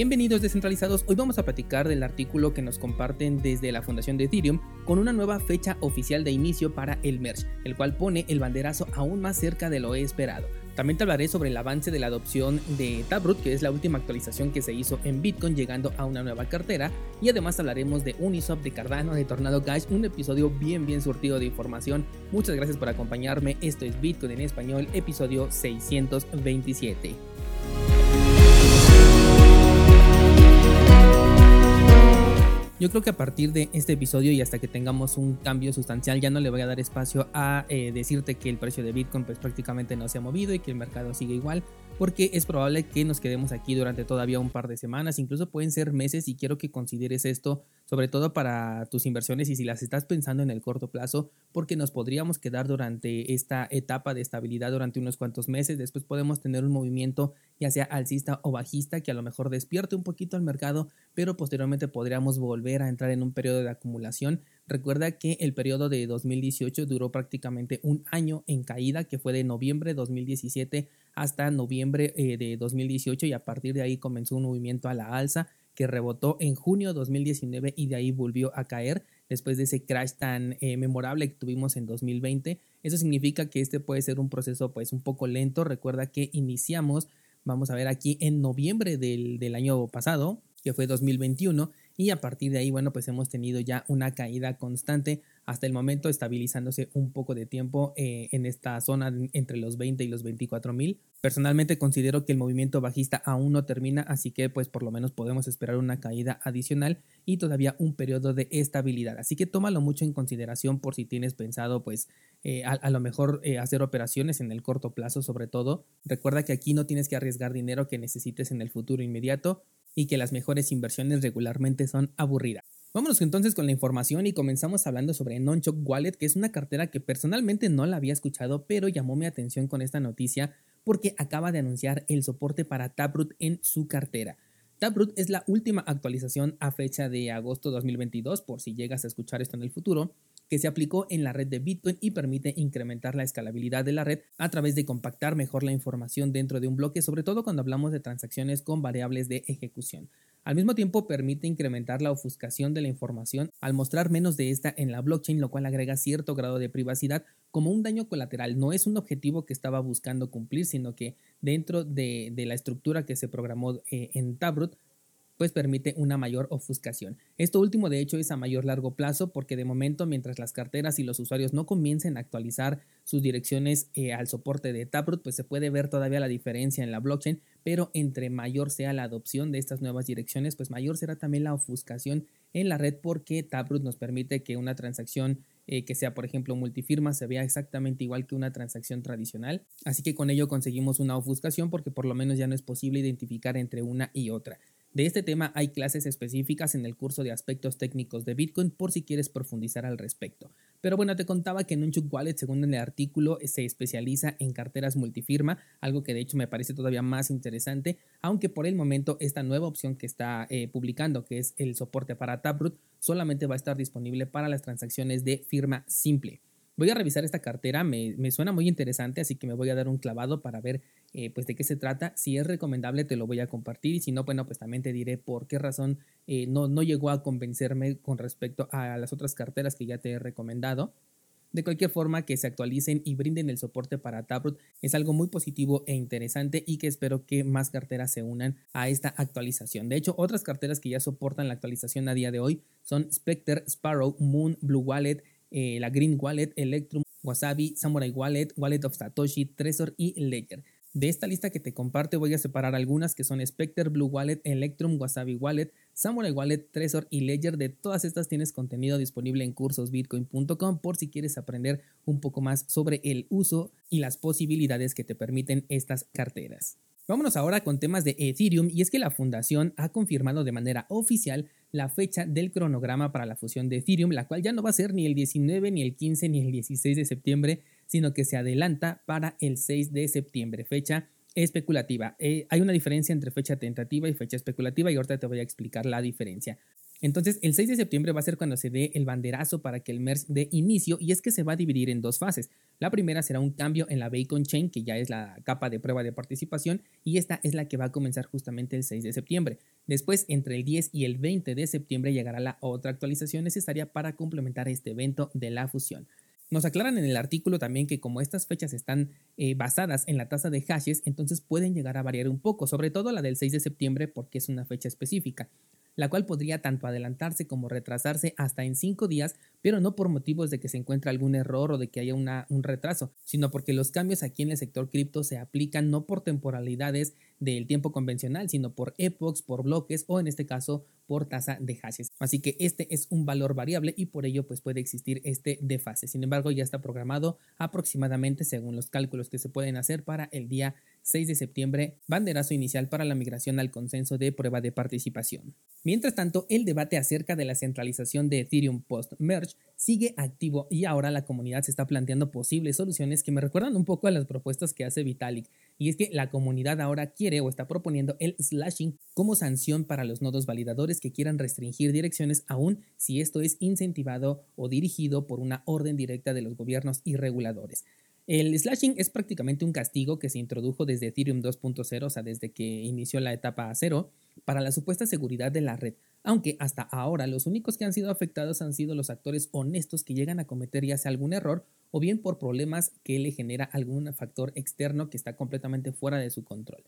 Bienvenidos descentralizados, hoy vamos a platicar del artículo que nos comparten desde la fundación de Ethereum con una nueva fecha oficial de inicio para el merge, el cual pone el banderazo aún más cerca de lo esperado. También te hablaré sobre el avance de la adopción de Taproot, que es la última actualización que se hizo en Bitcoin llegando a una nueva cartera, y además hablaremos de Uniswap, de Cardano, de Tornado Cash, un episodio bien bien surtido de información. Muchas gracias por acompañarme, esto es Bitcoin en español, episodio 627. Yo creo que a partir de este episodio y hasta que tengamos un cambio sustancial ya no le voy a dar espacio a eh, decirte que el precio de Bitcoin pues prácticamente no se ha movido y que el mercado sigue igual porque es probable que nos quedemos aquí durante todavía un par de semanas, incluso pueden ser meses y quiero que consideres esto sobre todo para tus inversiones y si las estás pensando en el corto plazo, porque nos podríamos quedar durante esta etapa de estabilidad durante unos cuantos meses, después podemos tener un movimiento ya sea alcista o bajista que a lo mejor despierte un poquito el mercado, pero posteriormente podríamos volver a entrar en un periodo de acumulación. Recuerda que el periodo de 2018 duró prácticamente un año en caída, que fue de noviembre de 2017 hasta noviembre eh, de 2018 y a partir de ahí comenzó un movimiento a la alza que rebotó en junio de 2019 y de ahí volvió a caer después de ese crash tan eh, memorable que tuvimos en 2020. Eso significa que este puede ser un proceso pues un poco lento. Recuerda que iniciamos, vamos a ver aquí en noviembre del, del año pasado, que fue 2021, y a partir de ahí, bueno, pues hemos tenido ya una caída constante hasta el momento estabilizándose un poco de tiempo eh, en esta zona entre los 20 y los 24 mil. Personalmente considero que el movimiento bajista aún no termina, así que pues por lo menos podemos esperar una caída adicional y todavía un periodo de estabilidad. Así que tómalo mucho en consideración por si tienes pensado pues eh, a, lo mejor eh, hacer operaciones en el corto plazo sobre todo. Recuerda que aquí no tienes que arriesgar dinero que necesites en el futuro inmediato y que las mejores inversiones regularmente son aburridas. Vámonos entonces con la información y comenzamos hablando sobre Nonchok Wallet, que es una cartera que personalmente no la había escuchado, pero llamó mi atención con esta noticia porque acaba de anunciar el soporte para Taproot en su cartera. Taproot es la última actualización a fecha de agosto 2022, por si llegas a escuchar esto en el futuro, que se aplicó en la red de Bitcoin y permite incrementar la escalabilidad de la red a través de compactar mejor la información dentro de un bloque, sobre todo cuando hablamos de transacciones con variables de ejecución. Al mismo tiempo permite incrementar la ofuscación de la información al mostrar menos de esta en la blockchain, lo cual agrega cierto grado de privacidad como un daño colateral. No es un objetivo que estaba buscando cumplir, sino que dentro de, la estructura que se programó eh, en Taproot pues permite una mayor ofuscación. Esto último de hecho es a mayor largo plazo porque de momento mientras las carteras y los usuarios no comiencen a actualizar sus direcciones eh, al soporte de Taproot, pues se puede ver todavía la diferencia en la blockchain, pero entre mayor sea la adopción de estas nuevas direcciones, pues mayor será también la ofuscación en la red porque Taproot nos permite que una transacción eh, que sea por ejemplo multifirma se vea exactamente igual que una transacción tradicional. Así que con ello conseguimos una ofuscación porque por lo menos ya no es posible identificar entre una y otra. De este tema hay clases específicas en el curso de aspectos técnicos de Bitcoin por si quieres profundizar al respecto. Pero bueno, te contaba que Nunchuk Wallet, según el artículo, se especializa en carteras multifirma, algo que de hecho me parece todavía más interesante, aunque por el momento esta nueva opción que está eh, publicando, que es el soporte para Taproot, solamente va a estar disponible para las transacciones de firma simple. Voy a revisar esta cartera, me, suena muy interesante, así que me voy a dar un clavado para ver eh, pues de qué se trata. Si es recomendable te lo voy a compartir y si no, bueno, pues también te diré por qué razón eh, no, no llegó a convencerme con respecto a las otras carteras que ya te he recomendado. De cualquier forma, que se actualicen y brinden el soporte para Taproot es algo muy positivo e interesante y que espero que más carteras se unan a esta actualización. De hecho, otras carteras que ya soportan la actualización a día de hoy son Spectre, Sparrow, Moon, Blue Wallet, eh, la Green Wallet, Electrum, Wasabi, Samurai Wallet, Wallet of Satoshi, Trezor y Ledger. De esta lista que te comparto voy a separar algunas que son Spectre, Blue Wallet, Electrum, Wasabi Wallet, Samurai Wallet, Trezor y Ledger. De todas estas tienes contenido disponible en cursosbitcoin.com por si quieres aprender un poco más sobre el uso y las posibilidades que te permiten estas carteras. Vámonos ahora con temas de Ethereum y es que la fundación ha confirmado de manera oficial la fecha del cronograma para la fusión de Ethereum, la cual ya no va a ser ni el 19, ni el 15, ni el 16 de septiembre, sino que se adelanta para el 6 de septiembre, fecha especulativa. Eh, hay una diferencia entre fecha tentativa y fecha especulativa y ahorita te voy a explicar la diferencia. Entonces, el 6 de septiembre va a ser cuando se dé el banderazo para que el MERS dé inicio y es que se va a dividir en dos fases. La primera será un cambio en la Bacon Chain, que ya es la capa de prueba de participación, y esta es la que va a comenzar justamente el 6 de septiembre. Después, entre el 10 y el 20 de septiembre llegará la otra actualización necesaria para complementar este evento de la fusión. Nos aclaran en el artículo también que como estas fechas están eh, basadas en la tasa de hashes, entonces pueden llegar a variar un poco, sobre todo la del 6 de septiembre porque es una fecha específica la cual podría tanto adelantarse como retrasarse hasta en cinco días, pero no por motivos de que se encuentre algún error o de que haya un retraso, sino porque los cambios aquí en el sector cripto se aplican no por temporalidades del tiempo convencional, sino por epochs, por bloques o en este caso por tasa de hashes. Así que este es un valor variable y por ello pues puede existir este desfase. Sin embargo, ya está programado aproximadamente según los cálculos que se pueden hacer para el día 6 de septiembre, banderazo inicial para la migración al consenso de prueba de participación. Mientras tanto, el debate acerca de la centralización de Ethereum post-merge sigue activo y ahora la comunidad se está planteando posibles soluciones que me recuerdan un poco a las propuestas que hace Vitalik. Y es que la comunidad ahora quiere o está proponiendo el slashing como sanción para los nodos validadores que quieran restringir direcciones aún si esto es incentivado o dirigido por una orden directa de los gobiernos y reguladores. El slashing es prácticamente un castigo que se introdujo desde Ethereum 2.0, o sea, desde que inició la etapa 0, para la supuesta seguridad de la red, aunque hasta ahora los únicos que han sido afectados han sido los actores honestos que llegan a cometer ya sea algún error o bien por problemas que le genera algún factor externo que está completamente fuera de su control.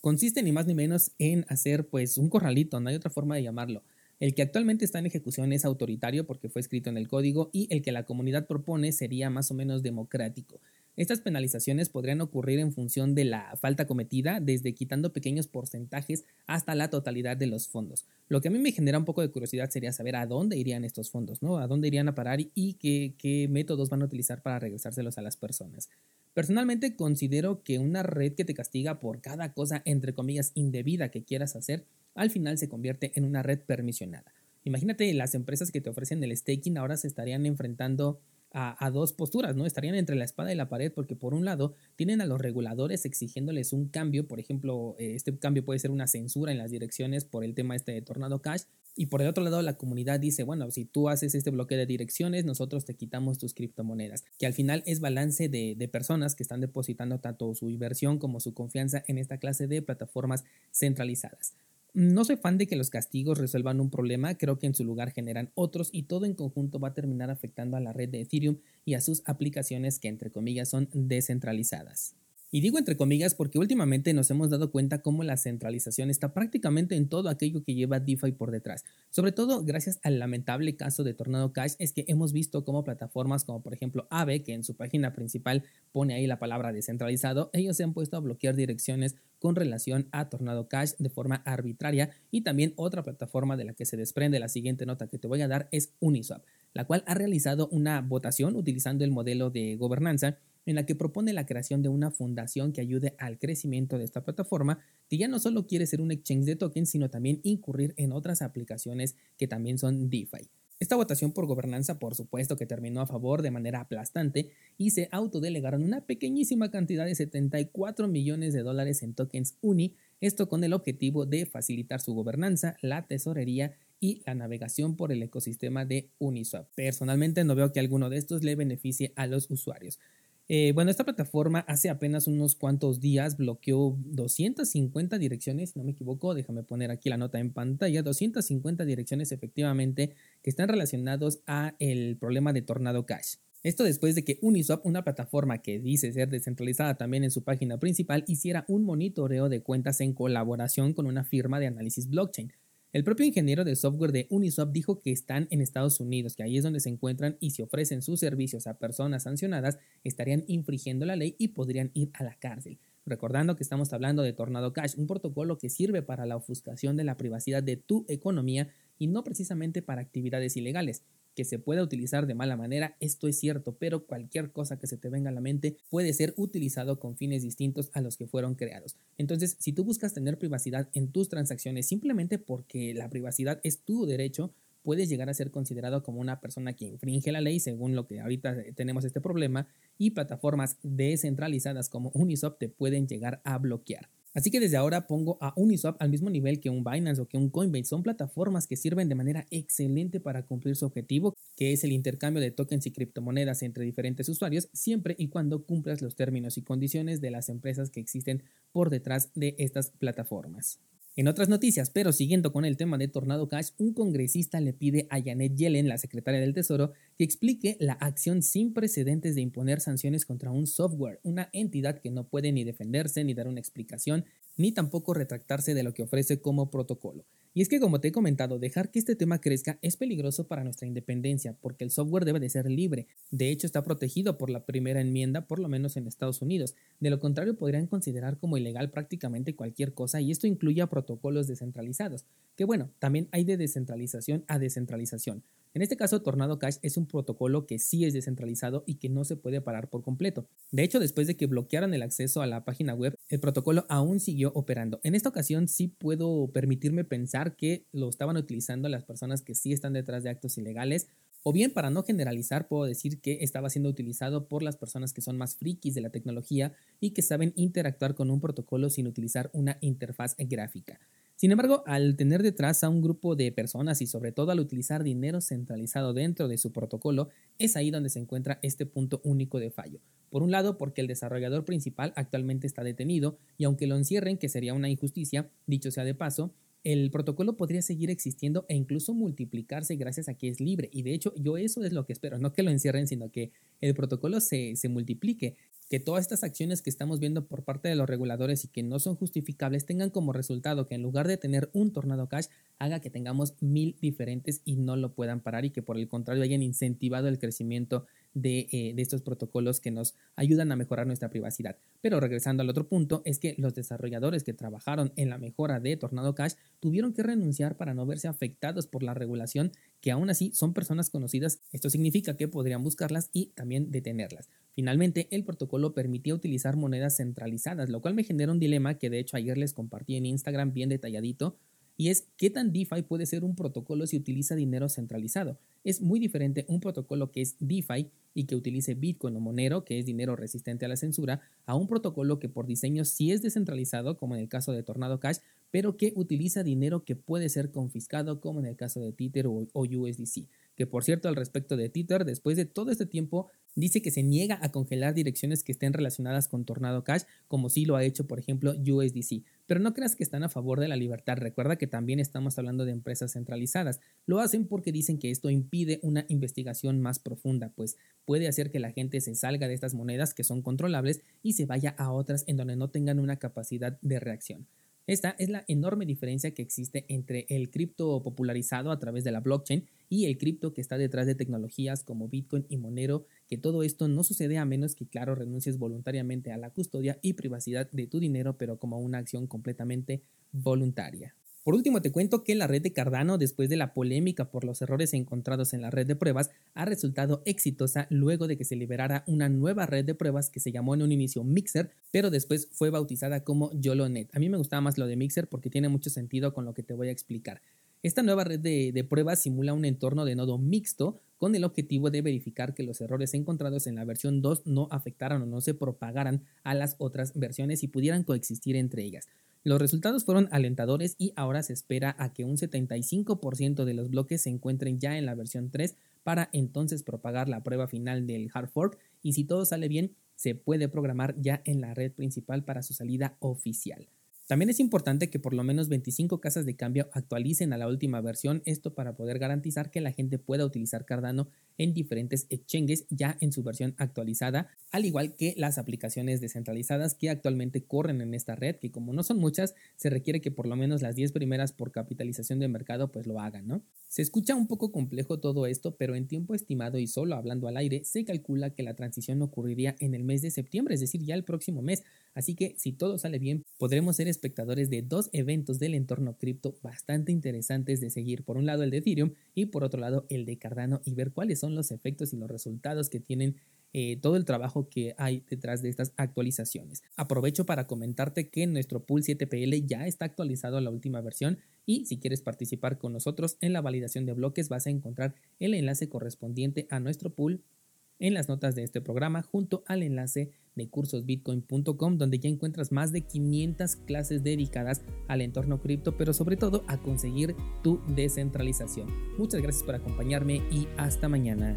Consiste ni más ni menos en hacer pues un corralito, no hay otra forma de llamarlo. El que actualmente está en ejecución es autoritario porque fue escrito en el código y el que la comunidad propone sería más o menos democrático. Estas penalizaciones podrían ocurrir en función de la falta cometida, desde quitando pequeños porcentajes hasta la totalidad de los fondos. Lo que a mí me genera un poco de curiosidad sería saber a dónde irían estos fondos, ¿no? A dónde irían a parar y qué, qué métodos van a utilizar para regresárselos a las personas. Personalmente considero que una red que te castiga por cada cosa, entre comillas, indebida que quieras hacer, al final se convierte en una red permisionada. Imagínate, las empresas que te ofrecen el staking ahora se estarían enfrentando a, dos posturas, ¿no? Estarían entre la espada y la pared porque por un lado tienen a los reguladores exigiéndoles un cambio, por ejemplo, eh, este cambio puede ser una censura en las direcciones por el tema este de Tornado Cash, y por el otro lado la comunidad dice, bueno, si tú haces este bloque de direcciones, nosotros te quitamos tus criptomonedas, que al final es balance de personas que están depositando tanto su inversión como su confianza en esta clase de plataformas centralizadas. No soy fan de que los castigos resuelvan un problema, creo que en su lugar generan otros y todo en conjunto va a terminar afectando a la red de Ethereum y a sus aplicaciones que entre comillas son descentralizadas. Y digo entre comillas porque últimamente nos hemos dado cuenta cómo la centralización está prácticamente en todo aquello que lleva DeFi por detrás. Sobre todo gracias al lamentable caso de Tornado Cash es que hemos visto cómo plataformas como por ejemplo Aave, que en su página principal pone ahí la palabra descentralizado, ellos se han puesto a bloquear direcciones con relación a Tornado Cash de forma arbitraria y también otra plataforma de la que se desprende la siguiente nota que te voy a dar es Uniswap, la cual ha realizado una votación utilizando el modelo de gobernanza en la que propone la creación de una fundación que ayude al crecimiento de esta plataforma, que ya no solo quiere ser un exchange de tokens, sino también incurrir en otras aplicaciones que también son DeFi. Esta votación por gobernanza, por supuesto, que terminó a favor de manera aplastante y se autodelegaron una pequeñísima cantidad de 74 millones de dólares en tokens UNI, esto con el objetivo de facilitar su gobernanza, la tesorería y la navegación por el ecosistema de Uniswap. Personalmente no veo que alguno de estos le beneficie a los usuarios. Eh, bueno, esta plataforma hace apenas unos cuantos días bloqueó 250 direcciones, no me equivoco, déjame poner aquí la nota en pantalla, 250 direcciones efectivamente que están relacionados a el problema de Tornado Cash. Esto después de que Uniswap, una plataforma que dice ser descentralizada también en su página principal, hiciera un monitoreo de cuentas en colaboración con una firma de análisis blockchain. El propio ingeniero de software de Uniswap dijo que están en Estados Unidos, que ahí es donde se encuentran y si ofrecen sus servicios a personas sancionadas, estarían infringiendo la ley y podrían ir a la cárcel. Recordando que estamos hablando de Tornado Cash, un protocolo que sirve para la ofuscación de la privacidad de tu economía y no precisamente para actividades ilegales que se pueda utilizar de mala manera, esto es cierto, pero cualquier cosa que se te venga a la mente puede ser utilizado con fines distintos a los que fueron creados. Entonces, si tú buscas tener privacidad en tus transacciones simplemente porque la privacidad es tu derecho, puedes llegar a ser considerado como una persona que infringe la ley, según lo que ahorita tenemos este problema, y plataformas descentralizadas como Uniswap te pueden llegar a bloquear. Así que desde ahora pongo a Uniswap al mismo nivel que un Binance o que un Coinbase. Son plataformas que sirven de manera excelente para cumplir su objetivo, que es el intercambio de tokens y criptomonedas entre diferentes usuarios, siempre y cuando cumplas los términos y condiciones de las empresas que existen por detrás de estas plataformas. En otras noticias, pero siguiendo con el tema de Tornado Cash, un congresista le pide a Janet Yellen, la secretaria del Tesoro, que explique la acción sin precedentes de imponer sanciones contra un software, una entidad que no puede ni defenderse, ni dar una explicación, ni tampoco retractarse de lo que ofrece como protocolo. Y es que como te he comentado, dejar que este tema crezca es peligroso para nuestra independencia, porque el software debe de ser libre. De hecho, está protegido por la primera enmienda, por lo menos en Estados Unidos. De lo contrario, podrían considerar como ilegal prácticamente cualquier cosa, y esto incluye a protocolos descentralizados, que bueno, también hay de descentralización a descentralización. En este caso, Tornado Cash es un protocolo que sí es descentralizado y que no se puede parar por completo. De hecho, después de que bloquearon el acceso a la página web, el protocolo aún siguió operando. En esta ocasión sí puedo permitirme pensar que lo estaban utilizando las personas que sí están detrás de actos ilegales. O bien, para no generalizar, puedo decir que estaba siendo utilizado por las personas que son más frikis de la tecnología y que saben interactuar con un protocolo sin utilizar una interfaz gráfica. Sin embargo, al tener detrás a un grupo de personas y sobre todo al utilizar dinero centralizado dentro de su protocolo, es ahí donde se encuentra este punto único de fallo. Por un lado, porque el desarrollador principal actualmente está detenido y aunque lo encierren, que sería una injusticia, dicho sea de paso, el protocolo podría seguir existiendo e incluso multiplicarse gracias a que es libre. Y de hecho, yo eso es lo que espero, no que lo encierren, sino que el protocolo se, se multiplique que todas estas acciones que estamos viendo por parte de los reguladores y que no son justificables tengan como resultado que en lugar de tener un tornado cash haga que tengamos mil diferentes y no lo puedan parar y que por el contrario hayan incentivado el crecimiento eh, de, estos protocolos que nos ayudan a mejorar nuestra privacidad. Pero regresando al otro punto, es que los desarrolladores que trabajaron en la mejora de Tornado Cash tuvieron que renunciar para no verse afectados por la regulación, que aún así son personas conocidas. Esto significa que podrían buscarlas y también detenerlas. Finalmente, el protocolo permitía utilizar monedas centralizadas, lo cual me genera un dilema que de hecho ayer les compartí en Instagram bien detalladito y es qué tan DeFi puede ser un protocolo si utiliza dinero centralizado. Es muy diferente un protocolo que es DeFi y que utilice Bitcoin o Monero, que es dinero resistente a la censura, a un protocolo que por diseño sí es descentralizado, como en el caso de Tornado Cash, pero que utiliza dinero que puede ser confiscado, como en el caso de Tether o, USDC. Que por cierto, al respecto de Tether, después de todo este tiempo, dice que se niega a congelar direcciones que estén relacionadas con Tornado Cash, como sí lo ha hecho, por ejemplo, USDC. Pero no creas que están a favor de la libertad. Recuerda que también estamos hablando de empresas centralizadas. Lo hacen porque dicen que esto impide una investigación más profunda, pues puede hacer que la gente se salga de estas monedas que son controlables y se vaya a otras en donde no tengan una capacidad de reacción. Esta es la enorme diferencia que existe entre el cripto popularizado a través de la blockchain y el cripto que está detrás de tecnologías como Bitcoin y Monero, que todo esto no sucede a menos que, claro, renuncies voluntariamente a la custodia y privacidad de tu dinero, pero como una acción completamente voluntaria. Por último, te cuento que la red de Cardano, después de la polémica por los errores encontrados en la red de pruebas, ha resultado exitosa luego de que se liberara una nueva red de pruebas que se llamó en un inicio Mixer, pero después fue bautizada como YoloNet. A mí me gustaba más lo de Mixer porque tiene mucho sentido con lo que te voy a explicar. Esta nueva red de, pruebas simula un entorno de nodo mixto con el objetivo de verificar que los errores encontrados en la versión 2 no afectaran o no se propagaran a las otras versiones y pudieran coexistir entre ellas. Los resultados fueron alentadores y ahora se espera a que un 75% de los bloques se encuentren ya en la versión 3 para entonces propagar la prueba final del hard fork y si todo sale bien se puede programar ya en la red principal para su salida oficial. También es importante que por lo menos 25 casas de cambio actualicen a la última versión, esto para poder garantizar que la gente pueda utilizar Cardano en diferentes exchanges ya en su versión actualizada, al igual que las aplicaciones descentralizadas que actualmente corren en esta red, que como no son muchas, se requiere que por lo menos las 10 primeras por capitalización de mercado pues lo hagan, ¿no? Se escucha un poco complejo todo esto, pero en tiempo estimado y solo hablando al aire, se calcula que la transición ocurriría en el mes de septiembre, es decir, ya el próximo mes, así que si todo sale bien, podremos ser espectadores de dos eventos del entorno cripto bastante interesantes de seguir. Por un lado el de Ethereum y por otro llado el de Cardano y ver cuáles son los efectos y los resultados que tienen eh, todo el trabajo que hay detrás de estas actualizaciones. Aprovecho para comentarte que nuestro pool 7PL ya está actualizado a la última versión y si quieres participar con nosotros en la validación de bloques vas a encontrar el enlace correspondiente a nuestro pool en las notas de este programa junto al enlace de cursosbitcoin.com donde ya encuentras más de 500 clases dedicadas al entorno cripto, pero sobre todo a conseguir tu descentralización. Muchas gracias por acompañarme y hasta mañana.